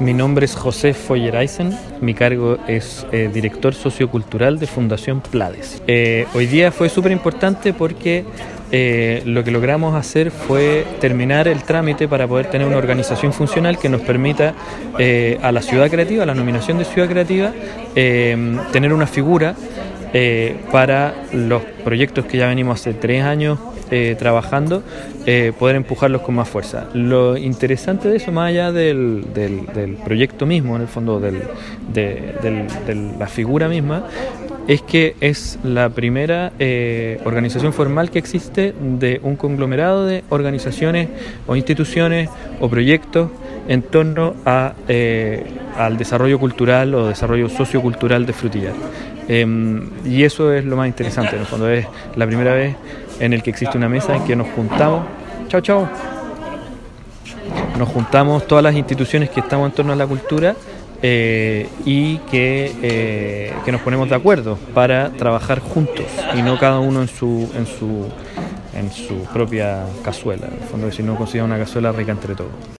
Mi nombre es José Foyeraisen, mi cargo es eh, director sociocultural de Fundación Plades. Eh, hoy día fue súper importante porque eh, lo que logramos hacer fue terminar el trámite para poder tener una organización funcional que nos permita a la ciudad creativa, a la nominación de ciudad creativa, tener una figura para los proyectos que ya venimos hace tres años eh, trabajando, eh, poder empujarlos con más fuerza. Lo interesante de eso, más allá del, del, proyecto mismo, en el fondo del, de, la figura misma, es que es la primera eh, organización formal que existe de un conglomerado de organizaciones o instituciones o proyectos en torno a, al desarrollo cultural o desarrollo sociocultural de Frutillar. Em, y eso es lo más interesante, en el fondo es la primera vez en el que existe una mesa en que nos juntamos. Chao, chao. Nos juntamos todas las instituciones que estamos en torno a la cultura eh, y que, eh, que, nos ponemos de acuerdo para trabajar juntos y no cada uno en su, en su, en su propia cazuela. En el fondo, si no consigue una cazuela rica entre todos.